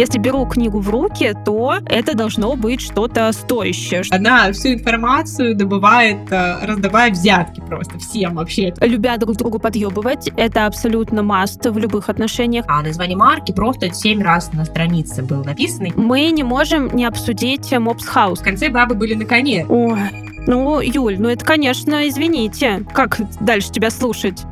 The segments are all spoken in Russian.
Если беру книгу в руки, то это должно быть что-то стоящее. Она всю информацию добывает, э, раздавая взятки просто всем вообще. Любя друг другу подъебывать, это абсолютно маст в любых отношениях. А название марки просто семь раз на странице был написано. Мы не можем не обсудить Мопс Хаус. В конце бабы были на коне. Ой, ну, Юль, ну это, конечно, извините. Как дальше тебя слушать?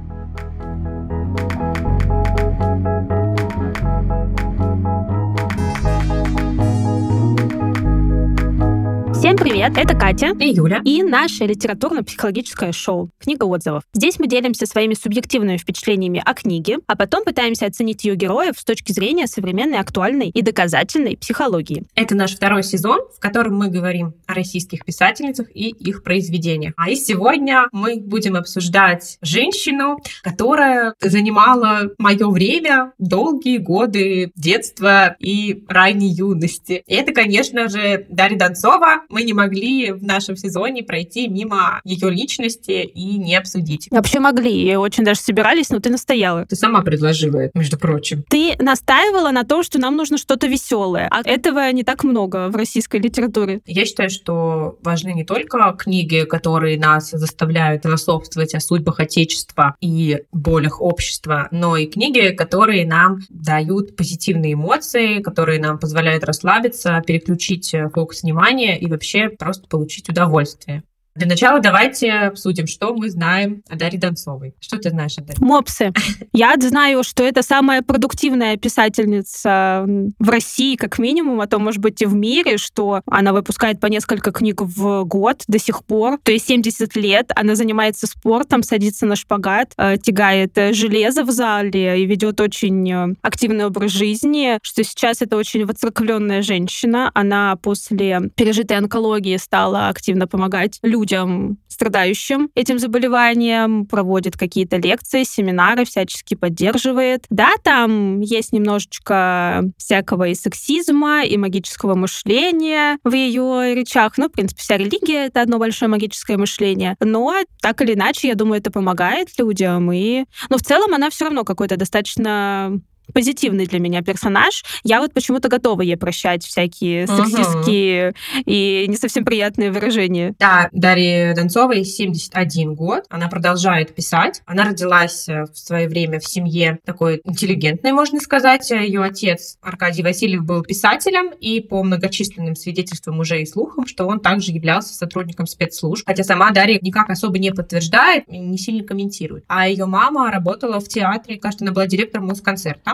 Привет, это Катя и Юля и наше литературно-психологическое шоу «Книга отзывов». Здесь мы делимся своими субъективными впечатлениями о книге, а потом пытаемся оценить ее героев с точки зрения современной, актуальной и доказательной психологии. Это наш второй сезон, в котором мы говорим о российских писательницах и их произведениях. А и сегодня мы будем обсуждать женщину, которая занимала мое время долгие годы детства и ранней юности. И это, конечно же, Дарья Донцова, мы не могли в нашем сезоне пройти мимо ее личности и не обсудить. Вообще могли, и очень даже собирались, но ты настояла. Ты сама предложила это, между прочим. Ты настаивала на том, что нам нужно что-то веселое, а этого не так много в российской литературе. Я считаю, что важны не только книги, которые нас заставляют философствовать о судьбах Отечества и болях общества, но и книги, которые нам дают позитивные эмоции, которые нам позволяют расслабиться, переключить фокус внимания и вообще просто получить удовольствие. Для начала давайте обсудим, что мы знаем о Дарье Донцовой. Что ты знаешь о Дарье? Мопсы. Я знаю, что это самая продуктивная писательница в России, как минимум, а то, может быть, и в мире, что она выпускает по несколько книг в год до сих пор. То есть 70 лет она занимается спортом, садится на шпагат, э, тягает э, железо в зале и ведет очень э, активный образ жизни, что сейчас это очень воцерквленная женщина. Она после пережитой онкологии стала активно помогать людям людям, страдающим этим заболеванием, проводит какие-то лекции, семинары, всячески поддерживает. Да, там есть немножечко всякого и сексизма, и магического мышления в ее речах. Ну, в принципе, вся религия — это одно большое магическое мышление. Но так или иначе, я думаю, это помогает людям. И... Но в целом она все равно какой-то достаточно позитивный для меня персонаж. Я вот почему-то готова ей прощать всякие сексистские угу. и не совсем приятные выражения. Да, Дарья Донцовой 71 год. Она продолжает писать. Она родилась э, в свое время в семье такой интеллигентной, можно сказать. Ее отец Аркадий Васильев был писателем, и по многочисленным свидетельствам уже и слухам, что он также являлся сотрудником спецслужб. Хотя сама Дарья никак особо не подтверждает и не сильно комментирует. А ее мама работала в театре, кажется, она была директором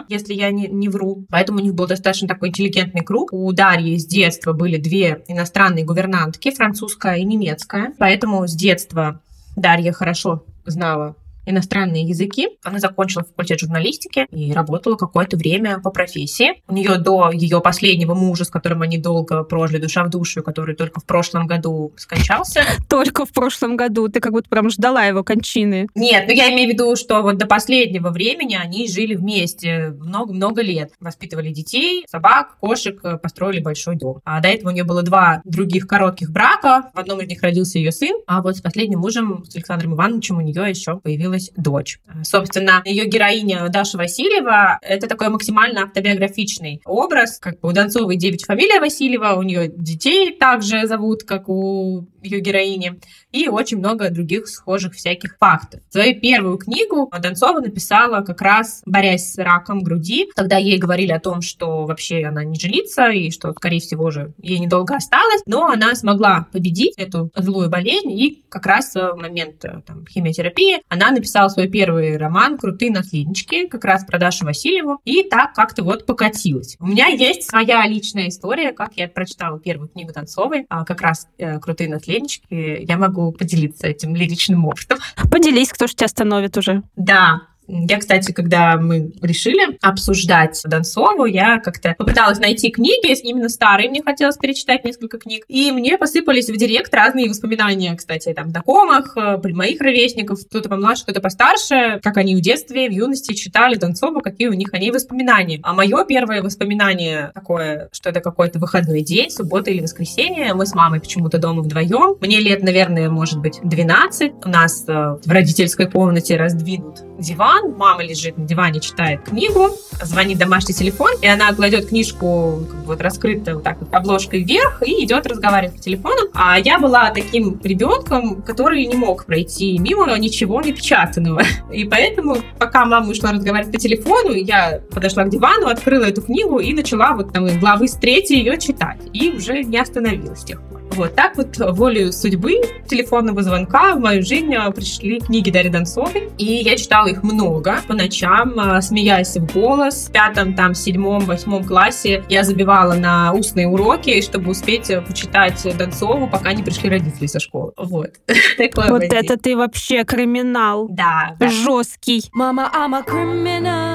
Если я не, не вру. Поэтому у них был достаточно такой интеллигентный круг. У Дарьи с детства были две иностранные гувернантки, французская и немецкая. Поэтому с детства Дарья хорошо знала иностранные языки. Она закончила факультет журналистики и работала какое-то время по профессии. У нее до ее последнего мужа, с которым они долго прожили душа в душу, который только в прошлом году скончался. Только в прошлом году? Ты как будто прям ждала его кончины. Нет, ну я имею в виду, что вот до последнего времени они жили вместе много-много лет. Воспитывали детей, собак, кошек, построили большой дом. А до этого у нее было два других коротких брака. В одном из них родился ее сын, а вот с последним мужем, с Александром Ивановичем, у нее еще появилась появилась дочь. Собственно, ее героиня Даша Васильева — это такой максимально автобиографичный образ. Как бы у Донцовой девять фамилия Васильева, у нее детей также зовут, как у ее героини, и очень много других схожих всяких фактов. Свою первую книгу Донцова написала как раз борясь с раком груди, когда ей говорили о том, что вообще она не жилится, и что, скорее всего же, ей недолго осталось, но она смогла победить эту злую болезнь, и как раз в момент э, там, химиотерапии она написала свой первый роман «Крутые наследнички», как раз про Дашу Васильеву, и так как-то вот покатилась. У меня есть своя личная история, как я прочитала первую книгу Донцовой, а как раз э, «Крутые наследнички», я могу поделиться этим лиричным опытом. Поделись, кто же тебя остановит уже. Да, я, кстати, когда мы решили обсуждать Донцову, я как-то попыталась найти книги, именно старые, мне хотелось перечитать несколько книг, и мне посыпались в директ разные воспоминания, кстати, там, знакомых, э, моих ровесников, кто-то помладше, кто-то постарше, как они в детстве, в юности читали Донцову, какие у них они воспоминания. А мое первое воспоминание такое, что это какой-то выходной день, суббота или воскресенье, мы с мамой почему-то дома вдвоем, мне лет, наверное, может быть, 12, у нас э, в родительской комнате раздвинут диван, мама лежит на диване, читает книгу, звонит домашний телефон, и она кладет книжку как бы, вот раскрытую вот так вот обложкой вверх и идет разговаривать по телефону. А я была таким ребенком, который не мог пройти мимо ничего не печатанного. И поэтому, пока мама ушла разговаривать по телефону, я подошла к дивану, открыла эту книгу и начала вот там из главы с третьей ее читать. И уже не остановилась с тех пор. Вот так вот волею судьбы, телефонного звонка в мою жизнь а, пришли книги Дарьи Донцовой. И я читала их много по ночам, а, смеясь в голос. В пятом, там, седьмом, восьмом классе я забивала на устные уроки, чтобы успеть э, почитать Донцову, пока не пришли родители со школы. Вот. вот это ты вообще криминал. Да. Жесткий. Мама, I'm a criminal.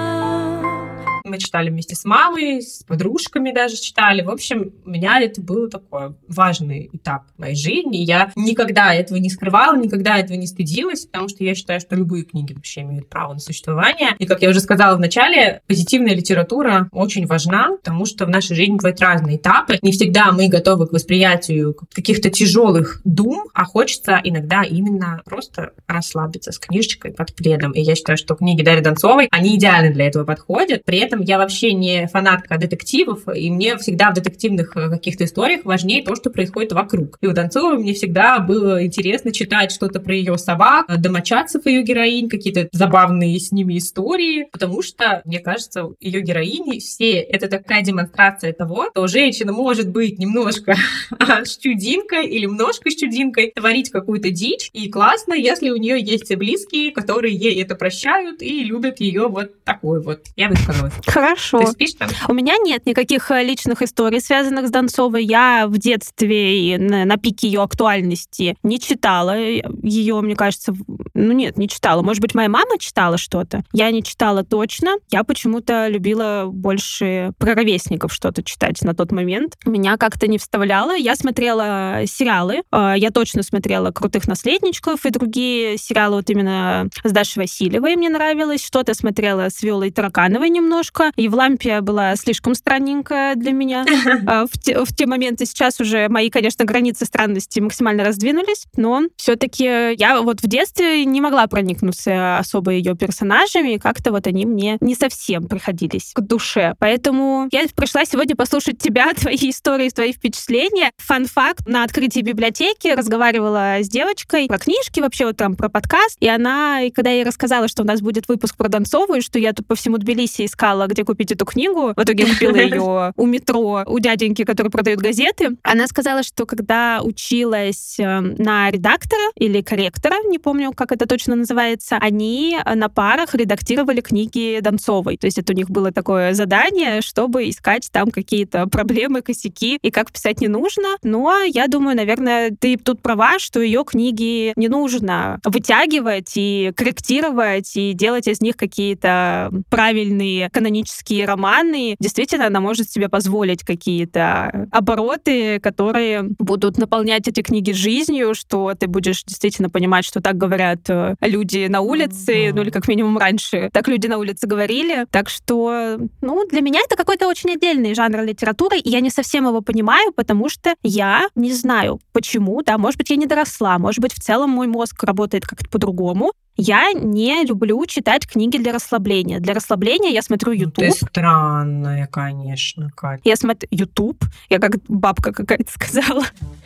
Мы читали вместе с мамой, с подружками даже читали. В общем, у меня это был такой важный этап моей жизни. Я никогда этого не скрывала, никогда этого не стыдилась, потому что я считаю, что любые книги вообще имеют право на существование. И, как я уже сказала в начале, позитивная литература очень важна, потому что в нашей жизни бывают разные этапы. Не всегда мы готовы к восприятию каких-то тяжелых дум, а хочется иногда именно просто расслабиться с книжечкой под пледом. И я считаю, что книги Дарьи Донцовой, они идеально для этого подходят. При этом этом я вообще не фанатка детективов, и мне всегда в детективных э, каких-то историях важнее то, что происходит вокруг. И у Донцовой мне всегда было интересно читать что-то про ее собак, домочадцев ее героинь, какие-то забавные с ними истории, потому что, мне кажется, ее героини все это такая демонстрация того, что женщина может быть немножко щудинкой или немножко щудинкой, творить какую-то дичь, и классно, если у нее есть близкие, которые ей это прощают и любят ее вот такой вот. Я высказалась. Хорошо. Ты спишь там? У меня нет никаких э, личных историй, связанных с Донцовой. Я в детстве на, на пике ее актуальности не читала ее, мне кажется, ну нет, не читала. Может быть, моя мама читала что-то. Я не читала точно. Я почему-то любила больше про ровесников что-то читать на тот момент. Меня как-то не вставляло. Я смотрела сериалы. Э, я точно смотрела «Крутых наследничков» и другие сериалы вот именно с Дашей Васильевой мне нравилось. Что-то смотрела с Виолой Таракановой немножко немножко. Евлампия была слишком странненькая для меня а, в те, в те моменты. Сейчас уже мои, конечно, границы странности максимально раздвинулись, но все-таки я вот в детстве не могла проникнуться особо ее персонажами, и как-то вот они мне не совсем приходились к душе. Поэтому я пришла сегодня послушать тебя, твои истории, твои впечатления. Фан-факт, на открытии библиотеки разговаривала с девочкой про книжки, вообще вот там про подкаст, и она, и когда я ей рассказала, что у нас будет выпуск про Донцову, и что я тут по всему Тбилиси искала, где купить эту книгу. В итоге купила ее у метро, у дяденьки, который продает газеты. Она сказала, что когда училась эм, на редактора или корректора, не помню, как это точно называется, они на парах редактировали книги Донцовой. То есть это у них было такое задание, чтобы искать там какие-то проблемы, косяки и как писать не нужно. Но я думаю, наверное, ты тут права, что ее книги не нужно вытягивать и корректировать и делать из них какие-то правильные канонические канонические романы, действительно она может себе позволить какие-то обороты, которые будут наполнять эти книги жизнью, что ты будешь действительно понимать, что так говорят э, люди на улице, ну или как минимум раньше так люди на улице говорили. Так что, ну, для меня это какой-то очень отдельный жанр литературы, и я не совсем его понимаю, потому что я не знаю, почему, да, может быть, я не доросла, может быть, в целом мой мозг работает как-то по-другому, я не люблю читать книги для расслабления. Для расслабления я смотрю YouTube. Ну, ты странная, конечно, Катя. Я смотрю YouTube. Я как бабка какая-то сказала.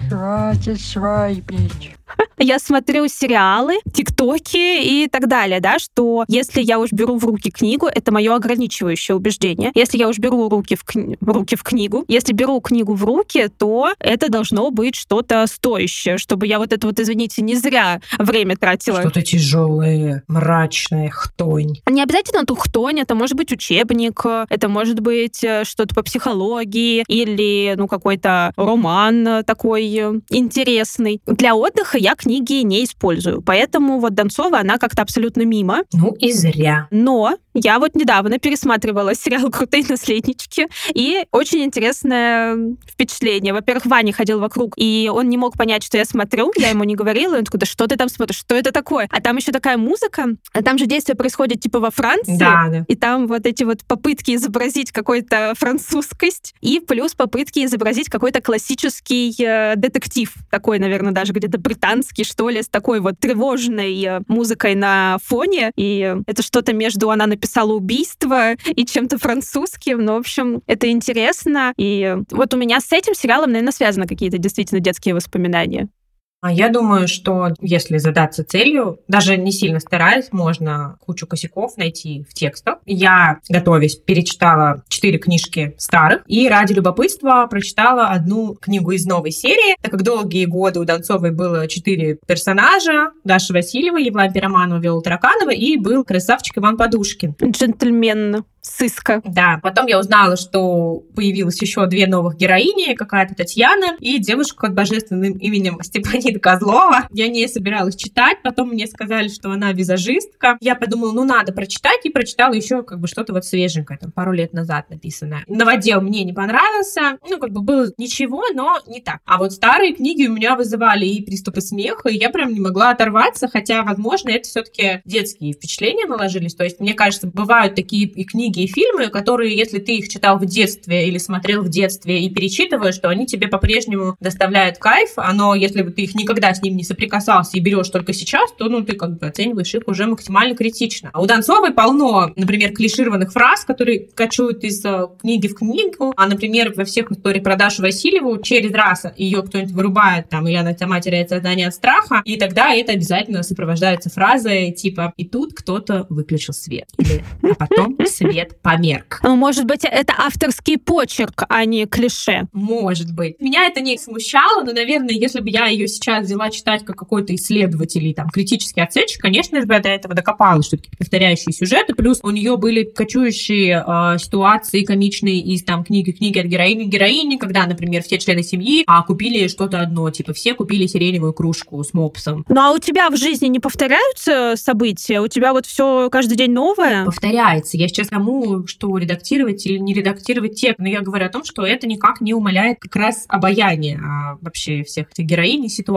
Хватит свайпить. Я смотрю сериалы, тиктоки и так далее, да, что если я уж беру в руки книгу, это мое ограничивающее убеждение. Если я уж беру руки в, кни... руки в книгу, если беру книгу в руки, то это должно быть что-то стоящее, чтобы я вот это вот, извините, не зря время тратила. Что-то тяжелое, мрачное, хтонь. Не обязательно ту хтонь, это может быть учебник, это может быть э, что-то по психологии или, ну, какой-то роман такой интересный. Для отдыха я книги не использую. Поэтому вот Донцова, она как-то абсолютно мимо. Ну и зря. Но я вот недавно пересматривала сериал «Крутые наследнички», и очень интересное впечатление. Во-первых, Ваня ходил вокруг, и он не мог понять, что я смотрю, я ему не говорила, и он такой, да что ты там смотришь, что это такое? А там еще такая такая музыка. Там же действие происходит типа во Франции. Да, да. И там вот эти вот попытки изобразить какой-то французскость и плюс попытки изобразить какой-то классический э, детектив. Такой, наверное, даже где-то британский, что ли, с такой вот тревожной э, музыкой на фоне. И это что-то между она написала убийство и чем-то французским. Ну, в общем, это интересно. И вот у меня с этим сериалом, наверное, связаны какие-то действительно детские воспоминания. А я думаю, что если задаться целью, даже не сильно стараясь, можно кучу косяков найти в текстах. Я, готовясь, перечитала четыре книжки старых и ради любопытства прочитала одну книгу из новой серии, так как долгие годы у Донцовой было четыре персонажа. Даша Васильева, Евлампия Романова, Виола Тараканова и был красавчик Иван Подушкин. Джентльмен сыска. Да, потом я узнала, что появилось еще две новых героини, какая-то Татьяна и девушка под божественным именем Степанида Козлова. Я не собиралась читать, потом мне сказали, что она визажистка. Я подумала, ну надо прочитать, и прочитала еще как бы что-то вот свеженькое, там пару лет назад написанное. Новодел мне не понравился, ну как бы было ничего, но не так. А вот старые книги у меня вызывали и приступы смеха, и я прям не могла оторваться, хотя, возможно, это все-таки детские впечатления наложились. То есть, мне кажется, бывают такие и книги, и фильмы, которые, если ты их читал в детстве или смотрел в детстве и перечитываешь, то они тебе по-прежнему доставляют кайф, но если бы ты их никогда с ним не соприкасался и берешь только сейчас, то ну ты как бы оцениваешь их уже максимально критично. А у Донцовой полно, например, клишированных фраз, которые качуют из э, книги в книгу, а, например, во всех историях про Дашу Васильеву через раз ее кто-нибудь вырубает, там, или она сама теряет сознание от страха, и тогда это обязательно сопровождается фразой типа «и тут кто-то выключил свет» или «а потом свет свет померк. Ну, может быть, это авторский почерк, а не клише. Может быть. Меня это не смущало, но, наверное, если бы я ее сейчас взяла читать как какой-то исследователь или там критический оценщик, конечно же, я до этого докопалась, что такие повторяющие сюжеты, плюс у нее были кочующие э, ситуации комичные из там книги книги от героини героини, когда, например, все члены семьи а, купили что-то одно, типа все купили сиреневую кружку с мопсом. Ну а у тебя в жизни не повторяются события? У тебя вот все каждый день новое? Повторяется. Я сейчас тому, что редактировать или не редактировать текст. Но я говорю о том, что это никак не умаляет как раз обаяние а вообще всех этих героинь и ситуаций.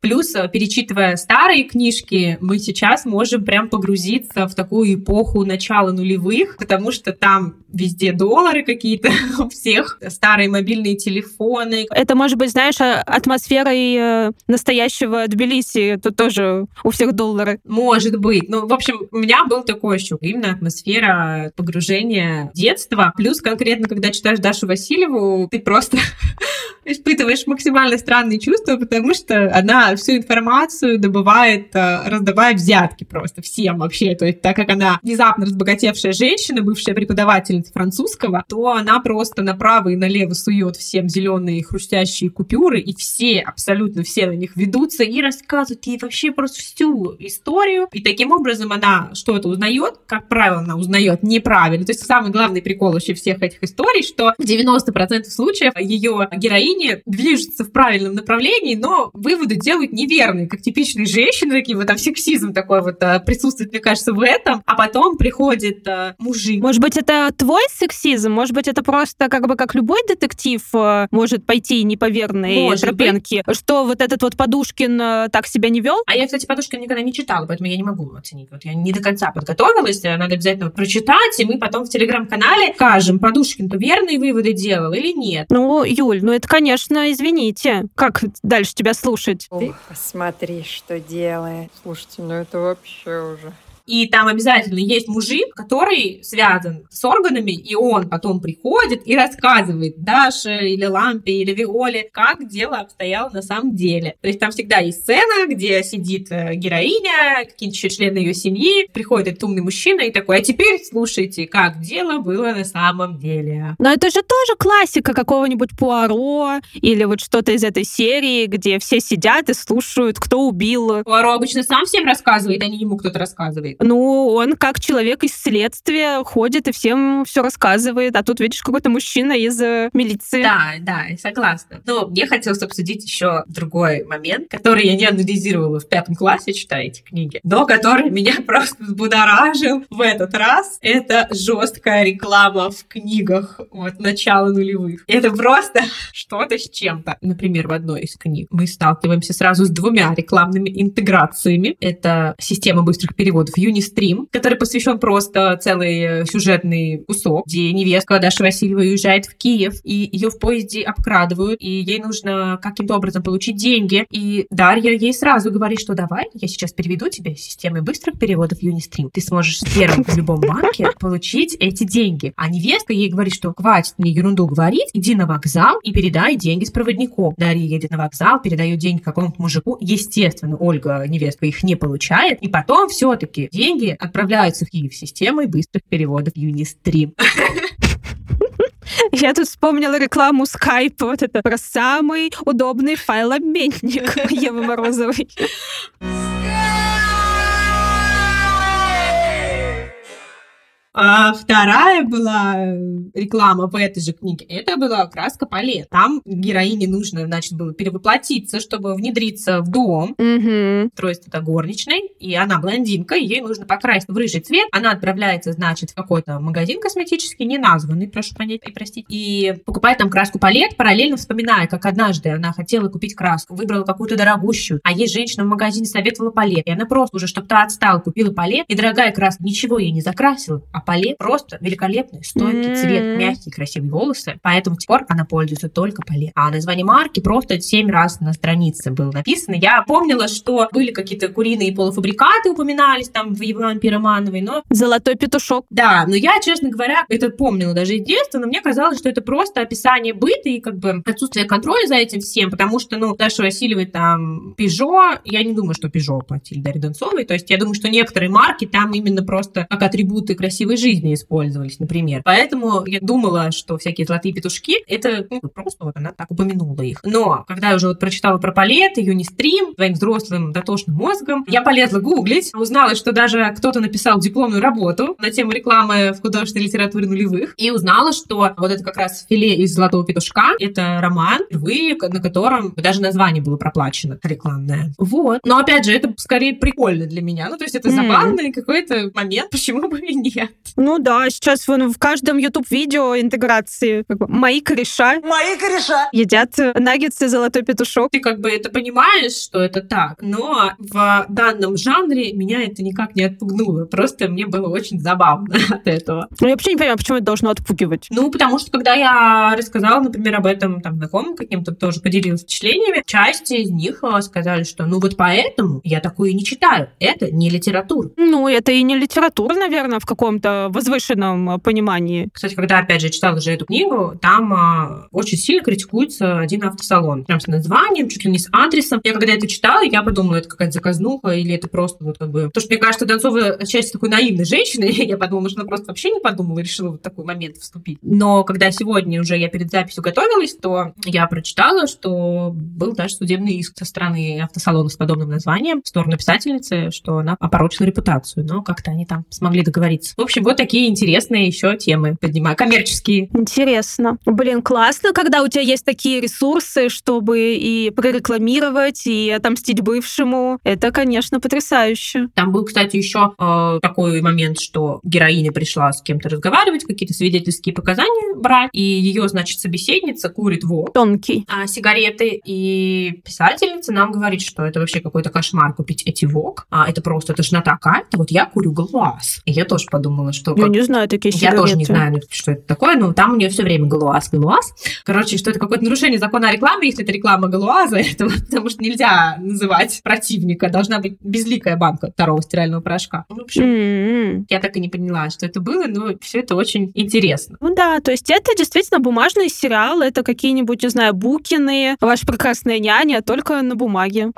Плюс, э, перечитывая старые книжки, мы сейчас можем прям погрузиться в такую эпоху начала нулевых, потому что там везде доллары какие-то у всех, старые мобильные телефоны. Это может быть, знаешь, а, атмосферой э, настоящего Тбилиси, тут тоже у всех доллары. Может быть. Ну, в общем, у меня был такой еще именно атмосфера погружения детства. Плюс конкретно, когда читаешь Дашу Васильеву, ты просто испытываешь максимально странные чувства, потому что она всю информацию добывает, э, раздавая взятки просто всем вообще. То есть так как она внезапно разбогатевшая женщина, бывшая преподавательница французского, то она просто направо и налево сует всем зеленые хрустящие купюры, и все, абсолютно все на них ведутся и рассказывают ей вообще просто всю историю. И таким образом она что-то узнает, как правило, она узнает неправильно. То есть самый главный прикол вообще всех этих историй, что в 90% случаев ее героиня мнение движется в правильном направлении, но выводы делают неверные, как типичные женщины, такие вот там сексизм такой вот а, присутствует, мне кажется, в этом. А потом приходит а, мужик. Может быть, это твой сексизм? Может быть, это просто как бы как любой детектив а, может пойти не по верной может тропенке? Быть. Что вот этот вот Подушкин а, так себя не вел? А я, кстати, Подушкин никогда не читала, поэтому я не могу оценить. Вот я не до конца подготовилась, надо обязательно прочитать, и мы потом в телеграм-канале скажем, Подушкин-то верные выводы делал или нет. Ну, Юль, ну это, конечно, извините. Как дальше тебя слушать? Ты посмотри, что делает. Слушайте, ну это вообще уже... И там обязательно есть мужик, который связан с органами, и он потом приходит и рассказывает Даше или Лампе или Виоле, как дело обстояло на самом деле. То есть там всегда есть сцена, где сидит э, героиня, какие-то члены ее семьи, приходит этот умный мужчина и такой, а теперь слушайте, как дело было на самом деле. Но это же тоже классика какого-нибудь Пуаро или вот что-то из этой серии, где все сидят и слушают, кто убил. Пуаро обычно сам всем рассказывает, а не ему кто-то рассказывает. Ну, он как человек из следствия ходит и всем все рассказывает, а тут видишь какой-то мужчина из э, милиции. Да, да, согласна. Но мне хотелось обсудить еще другой момент, который я не анализировала в пятом классе, читая эти книги, но который меня просто взбудоражил в этот раз. Это жесткая реклама в книгах вот начала нулевых. Это просто что-то с чем-то. Например, в одной из книг мы сталкиваемся сразу с двумя рекламными интеграциями. Это система быстрых переводов Unistream, который посвящен просто целый сюжетный кусок, где невестка Даша Васильева уезжает в Киев, и ее в поезде обкрадывают, и ей нужно каким-то образом получить деньги. И Дарья ей сразу говорит, что давай, я сейчас переведу тебе системой быстрых переводов Unistream. Ты сможешь первым в любом банке получить эти деньги. А невестка ей говорит, что хватит мне ерунду говорить, иди на вокзал и передай деньги с проводником. Дарья едет на вокзал, передает деньги какому-то мужику. Естественно, Ольга, невестка, их не получает. И потом все-таки деньги отправляются в Киев системой быстрых переводов Unistream. Я тут вспомнила рекламу Skype, вот это про самый удобный файлообменник Евы Морозовой. А вторая была э, реклама в этой же книге. Это была краска палет. Там героине нужно, значит, было перевоплотиться, чтобы внедриться в дом. Угу. Строится это горничной, и она блондинка, и ей нужно покрасить в рыжий цвет. Она отправляется, значит, в какой-то магазин косметический, не названный, прошу понять и простить, и покупает там краску палет, параллельно вспоминая, как однажды она хотела купить краску, выбрала какую-то дорогущую, а ей женщина в магазине советовала палет, и она просто уже, чтобы та отстала, купила палет, и дорогая краска ничего ей не закрасила, а палет просто великолепный, стойкий цвет, М. мягкие, красивые волосы, поэтому с тех пор она пользуется только палет. А название марки просто семь раз на странице было написано. Я помнила, что были какие-то куриные полуфабрикаты упоминались там в Еван Пиромановой, но Золотой петушок. да, но я, честно говоря, это помнила даже из детства, но мне казалось, что это просто описание быта и как бы отсутствие контроля за этим всем, потому что, ну, Даша Васильевой там Пежо, я не думаю, что Пежо платили Дарье Донцовой, то есть я думаю, что некоторые марки там именно просто как атрибуты красивой жизни использовались, например. Поэтому я думала, что всякие золотые петушки, это ну, просто вот она так упомянула их. Но когда я уже вот прочитала про палеты, Юнистрим, своим взрослым дотошным мозгом, я полезла гуглить, узнала, что даже кто-то написал дипломную работу на тему рекламы в художественной литературе нулевых, и узнала, что вот это как раз филе из золотого петушка, это роман, впервые, на котором даже название было проплачено рекламное. Вот. Но опять же, это скорее прикольно для меня. Ну, то есть это забавный какой-то момент, почему бы и нет. Ну да, сейчас вон в каждом YouTube-видео интеграции как бы, мои кореша Мои кореша. едят наггетсы золотой петушок. Ты как бы это понимаешь, что это так, но в данном жанре меня это никак не отпугнуло. Просто мне было очень забавно от этого. Ну, я вообще не понимаю, почему это должно отпугивать. Ну, потому что когда я рассказала, например, об этом там знакомым каким-то, тоже поделилась впечатлениями, часть из них э, сказали, что ну вот поэтому я такое не читаю. Это не литература. Ну, это и не литература, наверное, в каком-то возвышенном э, понимании. Кстати, когда, опять же, читала же эту книгу, там а, очень сильно критикуется один автосалон. Прям с названием, чуть ли не с адресом. Я когда это читала, я подумала, это какая-то заказнуха или это просто вот как бы... Потому что мне кажется, Донцова отчасти такой наивной женщиной. Я подумала, что она просто вообще не подумала и решила вот такой момент вступить. Но когда сегодня уже я перед записью готовилась, то я прочитала, что был даже судебный иск со стороны автосалона с подобным названием в сторону писательницы, что она опорочила репутацию. Но как-то они там смогли договориться. В общем, вот такие интересные еще темы поднимаю. Коммерческие. Интересно. Блин, классно, когда у тебя есть такие ресурсы, чтобы и прорекламировать, и отомстить бывшему. Это, конечно, потрясающе. Там был, кстати, еще э, такой момент, что героиня пришла с кем-то разговаривать, какие-то свидетельские показания брать, и ее, значит, собеседница курит вок, Тонкий. а, сигареты, и писательница нам говорит, что это вообще какой-то кошмар купить эти вок, а, это просто тошнота какая-то, вот я курю глаз. И я тоже подумала, что... Я как- не знаю такие я тоже не сигареты. знаю, ну, что это такое, но там у нее все время галуаз, галуаз. Короче, что это какое-то нарушение закона о рекламе, если это реклама галуаза, этого, потому что нельзя называть противника. Должна быть безликая банка второго стирального порошка. В общем, М-м. я так и не поняла, что это было, но все это очень интересно. Ну да, то есть это действительно бумажный сериал, это какие-нибудь, не знаю, Букины, Ваша прекрасная няня, только на бумаге.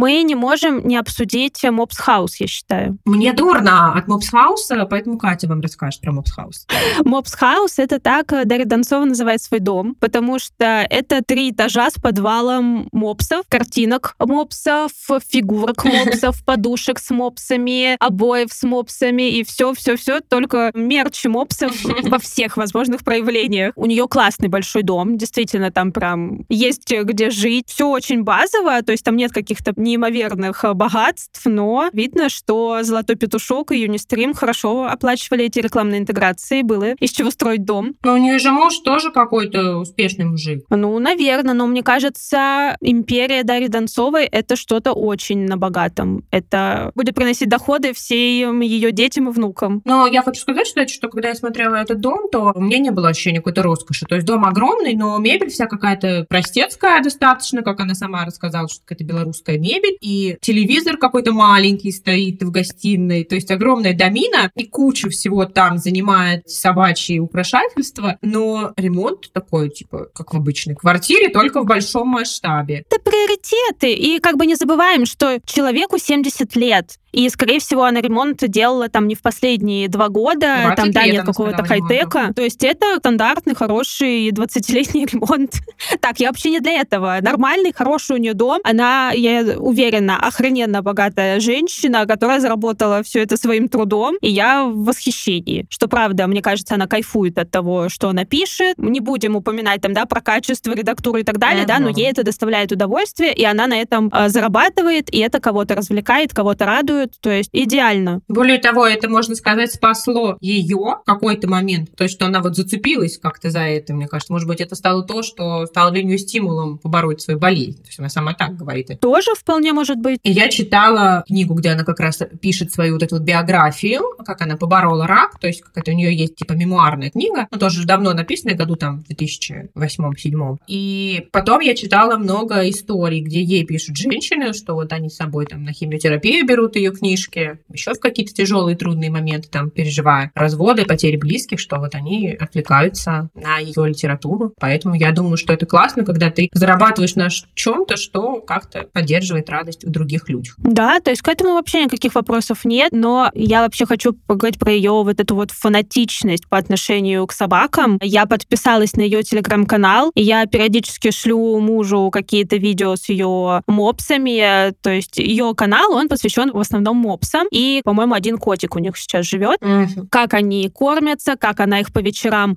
Мы не можем не обсудить Мопс Хаус, я считаю. Мне дурно от Мопс Хауса, поэтому Катя вам расскажет про Мопс Хаус. Мопс Хаус — это так Дарья Донцова называет свой дом, потому что это три этажа с подвалом мопсов, картинок мопсов, фигурок мопсов, подушек с мопсами, обоев с мопсами и все-все-все, только мерч мопсов во всех возможных проявлениях. У нее классный большой дом, действительно, там прям есть где жить. Все очень базово, то есть там нет каких-то неимоверных богатств, но видно, что Золотой Петушок и Юнистрим хорошо оплачивали эти рекламные интеграции, было из чего строить дом. Но у нее же муж тоже какой-то успешный мужик. Ну, наверное, но мне кажется, империя Дарьи Донцовой — это что-то очень на богатом. Это будет приносить доходы всем ее детям и внукам. Но я хочу сказать, что, что когда я смотрела этот дом, то у меня не было ощущения какой-то роскоши. То есть дом огромный, но мебель вся какая-то простецкая достаточно, как она сама рассказала, что какая-то белорусская мебель. И телевизор какой-то маленький стоит в гостиной. То есть огромная домина, и куча всего там занимает собачьи украшательства. Но ремонт такой, типа, как в обычной квартире, только в большом масштабе. Это приоритеты. И как бы не забываем, что человеку 70 лет. И, скорее всего, она ремонт делала там не в последние два года, там, да, нет какого-то хай-тека. То есть это стандартный, хороший 20-летний ремонт. так, я вообще не для этого. Нормальный, хороший у нее дом. Она, я уверена, охрененно богатая женщина, которая заработала все это своим трудом. И я в восхищении. Что правда, мне кажется, она кайфует от того, что она пишет. Не будем упоминать там, да, про качество, редактуру и так далее, да, но ей это доставляет удовольствие, и она на этом э, зарабатывает, и это кого-то развлекает, кого-то радует то есть идеально. Более того, это, можно сказать, спасло ее в какой-то момент, то есть что она вот зацепилась как-то за это, мне кажется. Может быть, это стало то, что стало для нее стимулом побороть свою болезнь. То есть она сама так говорит. Тоже вполне может быть. И я читала книгу, где она как раз пишет свою вот эту вот биографию, как она поборола рак, то есть какая-то у нее есть типа мемуарная книга, но тоже давно написанная, году там в 2008-2007. И потом я читала много историй, где ей пишут женщины, что вот они с собой там на химиотерапию берут ее книжки, еще в какие-то тяжелые трудные моменты, там, переживая разводы, потери близких, что вот они отвлекаются на ее литературу. Поэтому я думаю, что это классно, когда ты зарабатываешь на чем-то, что как-то поддерживает радость в других людях. Да, то есть к этому вообще никаких вопросов нет, но я вообще хочу поговорить про ее вот эту вот фанатичность по отношению к собакам. Я подписалась на ее телеграм-канал, и я периодически шлю мужу какие-то видео с ее мопсами, то есть ее канал, он посвящен в основном основном мопсам. И, по-моему, один котик у них сейчас живет. Mm-hmm. Как они кормятся, как она их по вечерам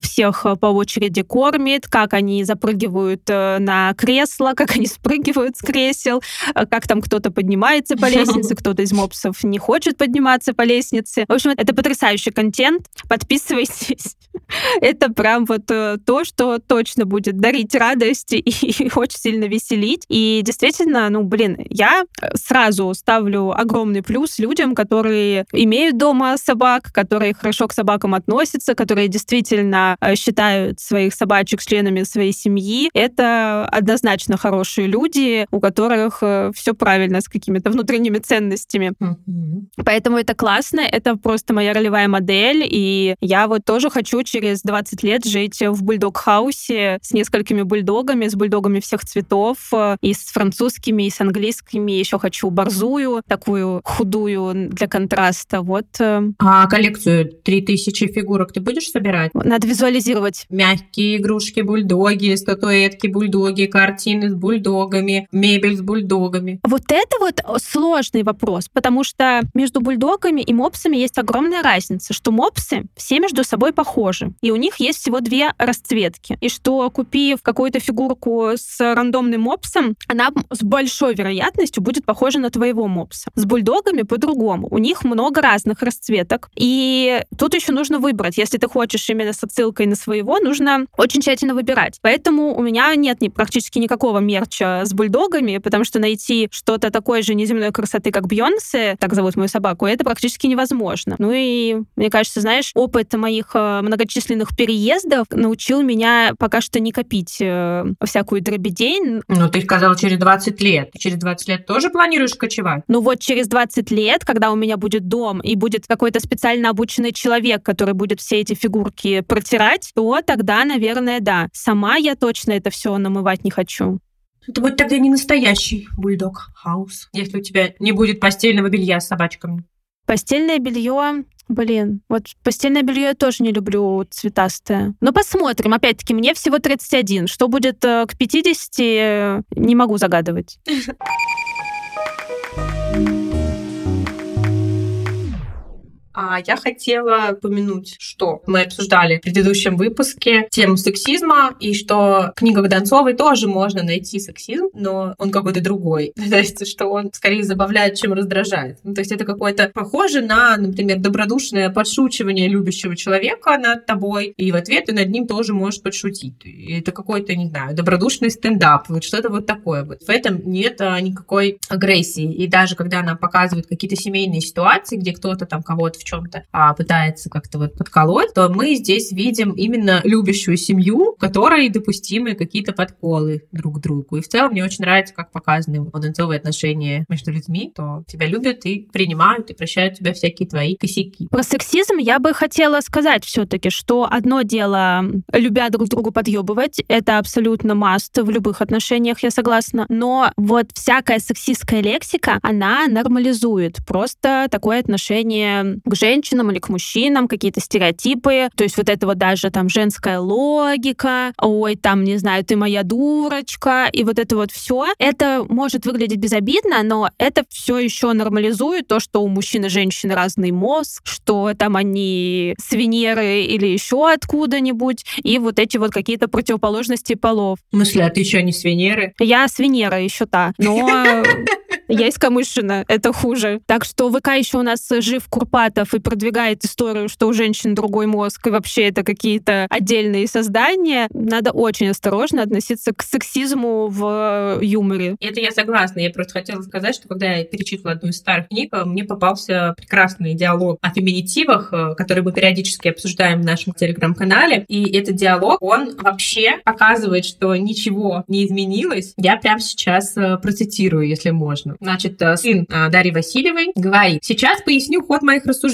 всех э, по очереди кормит, как они запрыгивают э, на кресло, как они спрыгивают с кресел, э, как там кто-то поднимается по лестнице, кто-то из мопсов не хочет подниматься по лестнице. В общем, это потрясающий контент. Подписывайтесь. Это прям вот то, что точно будет дарить радость и очень сильно веселить. И действительно, ну, блин, я сразу ставлю огромный плюс людям, которые имеют дома собак, которые хорошо к собакам относятся, которые действительно Э, считают своих собачек членами своей семьи, это однозначно хорошие люди, у которых э, все правильно с какими-то внутренними ценностями. Mm-hmm. Поэтому это классно, это просто моя ролевая модель, и я вот тоже хочу через 20 лет жить в бульдог-хаусе с несколькими бульдогами, с бульдогами всех цветов, э, и с французскими, и с английскими, еще хочу борзую, такую худую для контраста. Вот. А коллекцию 3000 фигурок ты будешь собирать? Надо визуализировать. Мягкие игрушки, бульдоги, статуэтки, бульдоги, картины с бульдогами, мебель с бульдогами. Вот это вот сложный вопрос, потому что между бульдогами и мопсами есть огромная разница, что мопсы все между собой похожи, и у них есть всего две расцветки, и что купив какую-то фигурку с рандомным мопсом, она с большой вероятностью будет похожа на твоего мопса. С бульдогами по-другому. У них много разных расцветок, и тут еще нужно выбрать, если ты хочешь именно с отсылкой ссылкой на своего, нужно очень тщательно выбирать. Поэтому у меня нет ни, практически никакого мерча с бульдогами, потому что найти что-то такой же неземной красоты, как Бьонсе, так зовут мою собаку, это практически невозможно. Ну и, мне кажется, знаешь, опыт моих э, многочисленных переездов научил меня пока что не копить э, всякую дробедень. Ну, ты сказала через 20 лет. Ты через 20 лет тоже планируешь кочевать? Ну вот через 20 лет, когда у меня будет дом и будет какой-то специально обученный человек, который будет все эти фигурки протирать, то тогда, наверное, да. Сама я точно это все намывать не хочу. Это будет тогда не настоящий бульдог хаус, если у тебя не будет постельного белья с собачками. Постельное белье Блин, вот постельное белье я тоже не люблю цветастое. Но посмотрим. Опять-таки, мне всего 31. Что будет э, к 50, не могу загадывать. А я хотела упомянуть, что мы обсуждали в предыдущем выпуске тему сексизма, и что в книгах Донцовой тоже можно найти сексизм, но он какой-то другой. То есть, что он скорее забавляет, чем раздражает. Ну, то есть это какое-то похоже на, например, добродушное подшучивание любящего человека над тобой, и в ответ ты над ним тоже можешь подшутить. И это какой-то, не знаю, добродушный стендап, вот что-то вот такое. Вот. В этом нет а, никакой агрессии. И даже когда она показывает какие-то семейные ситуации, где кто-то там кого-то в чем-то, а пытается как-то вот подколоть, то мы здесь видим именно любящую семью, в которой допустимы какие-то подколы друг к другу. И в целом мне очень нравится, как показаны водонцовые отношения между людьми, то тебя любят и принимают, и прощают тебя всякие твои косяки. Про сексизм я бы хотела сказать все-таки, что одно дело, любя друг другу подъебывать, это абсолютно маст в любых отношениях, я согласна, но вот всякая сексистская лексика, она нормализует просто такое отношение к женщинам или к мужчинам, какие-то стереотипы. То есть вот это вот даже там женская логика, ой, там, не знаю, ты моя дурочка, и вот это вот все. Это может выглядеть безобидно, но это все еще нормализует то, что у мужчин и женщин разный мозг, что там они с Венеры или еще откуда-нибудь, и вот эти вот какие-то противоположности полов. В смысле, а ты еще не с Венеры? Я с Венеры еще та, но я из Камышина, это хуже. Так что ВК еще у нас жив Курпатов и продвигает историю, что у женщин другой мозг, и вообще это какие-то отдельные создания. Надо очень осторожно относиться к сексизму в юморе. Это я согласна. Я просто хотела сказать, что когда я перечитывала одну из старых книг, мне попался прекрасный диалог о феминитивах, э, который мы периодически обсуждаем в нашем телеграм-канале. И этот диалог, он вообще показывает, что ничего не изменилось. Я прямо сейчас э, процитирую, если можно. Значит, э, сын э, Дарьи Васильевой говорит, сейчас поясню ход моих рассуждений.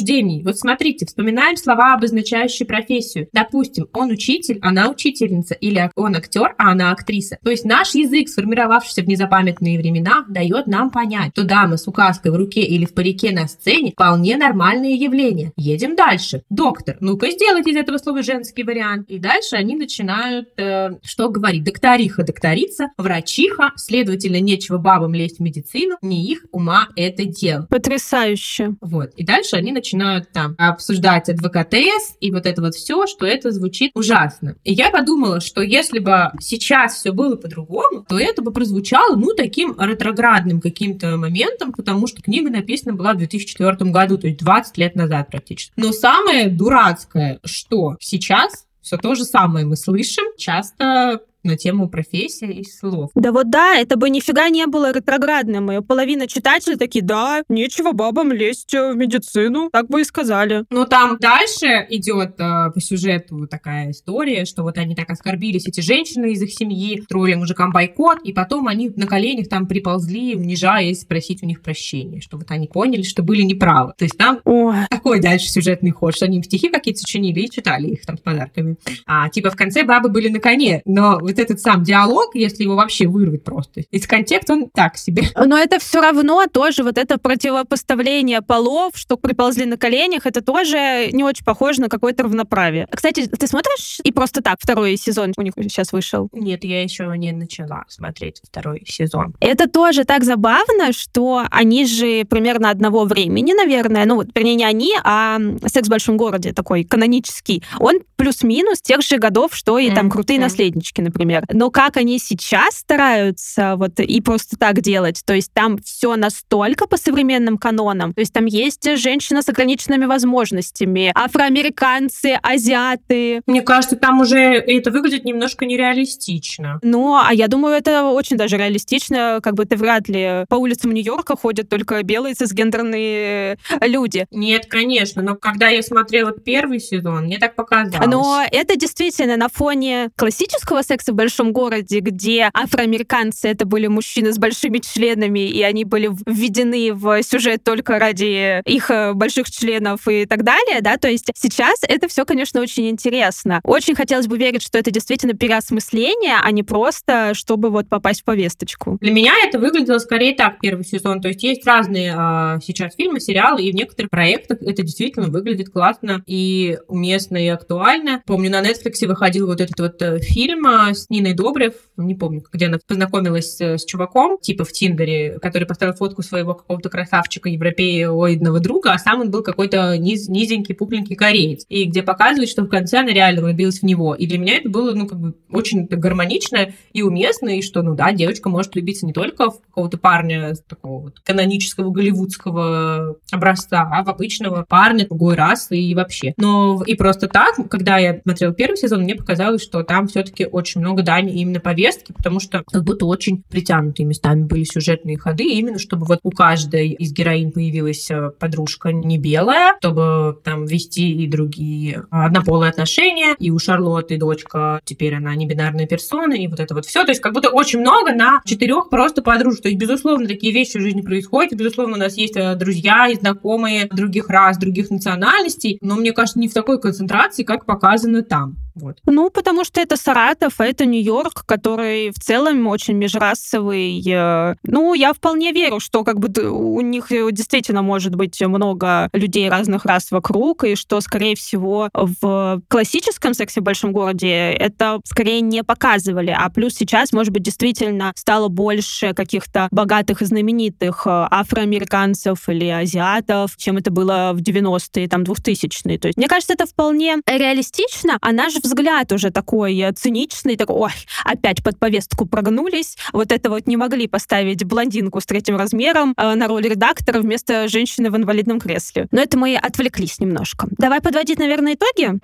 Вот смотрите, вспоминаем слова, обозначающие профессию. Допустим, он учитель, она учительница, или он актер, а она актриса. То есть наш язык, сформировавшийся в незапамятные времена, дает нам понять, что дама с указкой в руке или в парике на сцене вполне нормальные явления. Едем дальше. Доктор, ну-ка сделайте из этого слова женский вариант. И дальше они начинают, э, что говорить, докториха, докторица, врачиха, следовательно, нечего бабам лезть в медицину, не их ума это дело. Потрясающе. Вот. И дальше они начинают там обсуждать адвокатес и вот это вот все, что это звучит ужасно. И я подумала, что если бы сейчас все было по-другому, то это бы прозвучало, ну, таким ретроградным каким-то моментом, потому что книга написана была в 2004 году, то есть 20 лет назад практически. Но самое дурацкое, что сейчас все то же самое мы слышим, часто на тему профессии и слов. Да вот да, это бы нифига не было ретроградным. И половина читателей такие, да, нечего бабам лезть в медицину. Так бы и сказали. Ну там дальше идет э, по сюжету такая история, что вот они так оскорбились, эти женщины из их семьи, строили мужикам бойкот, и потом они на коленях там приползли, унижаясь, просить у них прощения, что вот они поняли, что были неправы. То есть там Ой. такой дальше сюжетный ход, что они им стихи какие-то сочинили и читали их там с подарками. А типа в конце бабы были на коне, но вот этот сам диалог, если его вообще вырвать просто из контекста, он так себе. Но это все равно тоже вот это противопоставление полов, что приползли на коленях, это тоже не очень похоже на какое-то равноправие. Кстати, ты смотришь и просто так второй сезон у них сейчас вышел? Нет, я еще не начала смотреть второй сезон. Это тоже так забавно, что они же примерно одного времени, наверное, ну вот, вернее, не они, а «Секс в большом городе» такой канонический. Он плюс-минус тех же годов, что и там «Крутые mm-hmm. наследнички», например. Но как они сейчас стараются вот и просто так делать, то есть там все настолько по современным канонам, то есть там есть женщина с ограниченными возможностями, афроамериканцы, азиаты. Мне кажется, там уже это выглядит немножко нереалистично. Ну, а я думаю, это очень даже реалистично, как бы это вряд ли по улицам Нью-Йорка ходят только белые цисгендерные люди. Нет, конечно, но когда я смотрела первый сезон, мне так показалось. Но это действительно на фоне классического секса в большом городе, где афроамериканцы это были мужчины с большими членами, и они были введены в сюжет только ради их э, больших членов и так далее, да, то есть сейчас это все, конечно, очень интересно. Очень хотелось бы верить, что это действительно переосмысление, а не просто, чтобы вот попасть в повесточку. Для меня это выглядело скорее так, первый сезон. То есть есть разные а, сейчас фильмы, сериалы, и в некоторых проектах это действительно выглядит классно и уместно и актуально. Помню, на Netflix выходил вот этот вот э, фильм а, с Ниной Добрев, не помню, где она познакомилась э, с чуваком, типа в Тиндере, который поставил фотку своего какого-то красавчика европеоидного друга, а сам он был какой-то низ, низенький, пухленький кореец. И где показывает, что в конце она реально влюбилась в него. И для меня это было, ну, как бы очень гармонично и уместно, и что, ну да, девочка может влюбиться не только в какого-то парня такого вот канонического голливудского образца, а в обычного парня другой расы и вообще. Но и просто так, когда я смотрела первый сезон, мне показалось, что там все-таки очень много дани именно повестки, потому что как будто очень притянутые местами были сюжетные ходы, именно чтобы вот у каждой из героинь появилась э, подружка не белая, чтобы там вести и другие однополые отношения, и у Шарлотты дочка, теперь она не бинарная персона, и вот это вот все. То есть как будто очень много на четырех просто подружек. То есть, безусловно, такие вещи в жизни происходят, безусловно, у нас есть э, друзья и знакомые других рас, других национальностей, но мне кажется, не в такой концентрации, как показано там. Вот. Ну, потому что это Саратов, а это Нью-Йорк, который в целом очень межрасовый. Э, ну, я вполне верю, что как бы у них э, действительно может быть много людей разных рас вокруг, и что, скорее всего, в классическом сексе в большом городе это скорее не показывали, а плюс сейчас, может быть, действительно стало больше каких-то богатых и знаменитых э, афроамериканцев или азиатов, чем это было в 90-е, там, 2000-е. То есть, мне кажется, это вполне реалистично, а наш взгляд уже такой э, циничный, такой, ой, опять под повестку прогнулись, вот это вот не могли поставить блондинку с третьим размером э, на роль редактора вместо женщины в инвалидном кресле. Но это мы отвлеклись немножко. Давай подводить, наверное, итоги?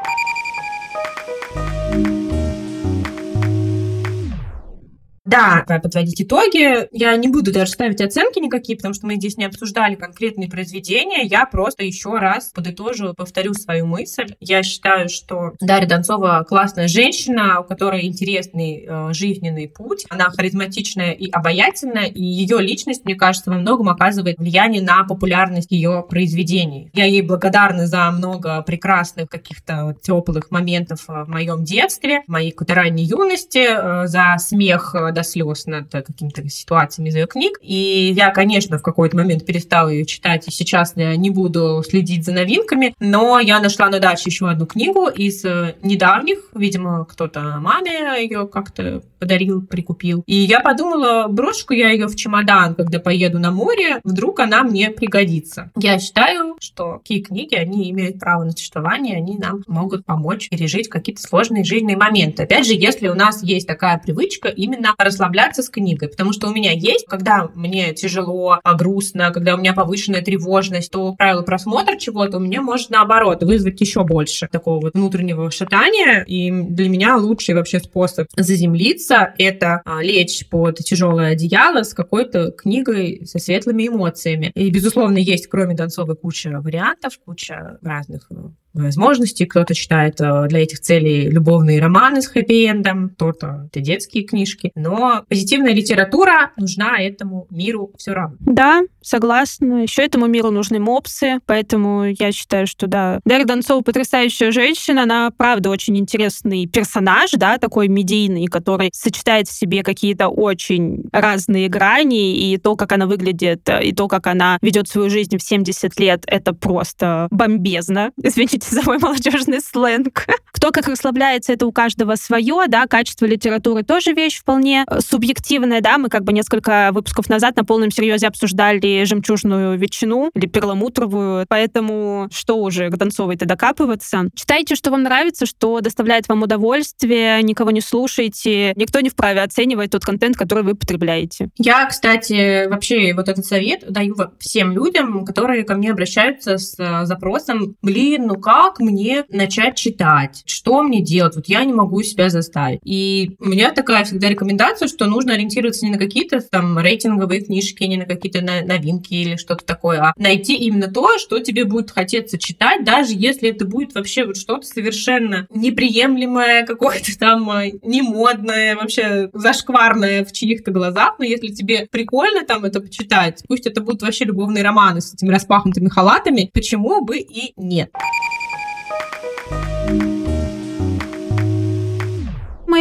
Да, подводить итоги. Я не буду даже ставить оценки никакие, потому что мы здесь не обсуждали конкретные произведения. Я просто еще раз подытожу, повторю свою мысль. Я считаю, что Дарья Донцова классная женщина, у которой интересный э, жизненный путь. Она харизматичная и обаятельная, и ее личность, мне кажется, во многом оказывает влияние на популярность ее произведений. Я ей благодарна за много прекрасных каких-то теплых моментов в моем детстве, в моей какой-то ранней юности, э, за смех э, до слез над какими-то ситуациями из ее книг. И я, конечно, в какой-то момент перестала ее читать, и сейчас я не буду следить за новинками, но я нашла на даче еще одну книгу из э, недавних, видимо, кто-то маме ее как-то подарил, прикупил. И я подумала, брошку я ее в чемодан, когда поеду на море, вдруг она мне пригодится. Я считаю, что такие книги, они имеют право на существование, они нам могут помочь пережить какие-то сложные жизненные моменты. Опять же, если у нас есть такая привычка именно расслабляться с книгой, потому что у меня есть, когда мне тяжело, а, грустно, когда у меня повышенная тревожность, то правило просмотра чего-то у меня может наоборот вызвать еще больше такого вот внутреннего шатания, и для меня лучший вообще способ заземлиться — это а, лечь под тяжелое одеяло с какой-то книгой со светлыми эмоциями. И, безусловно, есть кроме Донцовой куча вариантов, куча разных э, возможностей. Кто-то читает э, для этих целей любовные романы с хэппи-эндом, кто-то это детские книжки. Но позитивная литература нужна этому миру все равно. Да, согласна. Еще этому миру нужны мопсы, поэтому я считаю, что да. Дарья Донцова потрясающая женщина, она правда очень интересный персонаж, да, такой медийный, который сочетает в себе какие-то очень разные грани, и то, как она выглядит, и то, как она ведет свою жизнь в 70 лет, это просто бомбезно. Извините за мой молодежный сленг. Кто как расслабляется, это у каждого свое, да, качество литературы тоже вещь вполне э, субъективная, да, мы как бы несколько выпусков назад на полном серьезе обсуждали жемчужную ветчину или перламутровую, поэтому что уже к Донцовой-то докапываться. Читайте, что вам нравится, что доставляет вам удовольствие, никого не слушайте, никто не вправе оценивать тот контент, который вы потребляете. Я, кстати, вообще вот этот совет даю всем людям, которые ко мне обращаются с э, запросом, блин, ну как мне начать читать, что мне делать, вот я не могу себя заставить. И у меня такая всегда рекомендация, что нужно ориентироваться не на какие-то там рейтинговые книжки, не на какие-то новинки или что-то такое, а найти именно то, что тебе будет хотеться читать, даже если это будет вообще вот что-то совершенно неприемлемое, какое-то там э, немодное, вообще зашкварное в чьих-то глазах, но если тебе прикольно там это почитать, пусть это будут вообще любовные романы с этими распахнутыми халатами, почему бы и нет.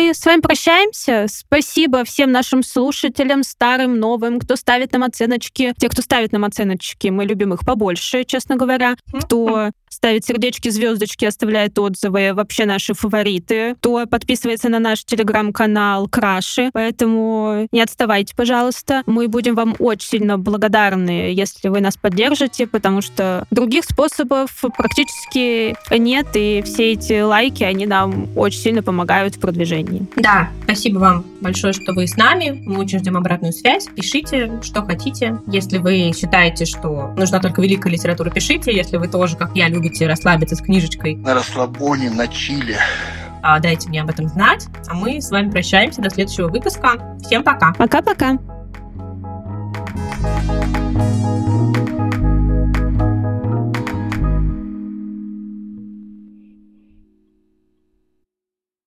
Мы с вами прощаемся. Спасибо всем нашим слушателям, старым, новым, кто ставит нам оценочки. Те, кто ставит нам оценочки, мы любим их побольше, честно говоря. Кто ставит сердечки, звездочки, оставляет отзывы, вообще наши фавориты. Кто подписывается на наш телеграм-канал Краши. Поэтому не отставайте, пожалуйста. Мы будем вам очень сильно благодарны, если вы нас поддержите, потому что других способов практически нет, и все эти лайки, они нам очень сильно помогают в продвижении компании. Да, спасибо вам большое, что вы с нами. Мы очень ждем обратную связь. Пишите, что хотите. Если вы считаете, что нужна только великая литература, пишите. Если вы тоже, как я, любите расслабиться с книжечкой. На расслабоне, на чиле. А, дайте мне об этом знать. А мы с вами прощаемся до следующего выпуска. Всем пока. Пока-пока. thank you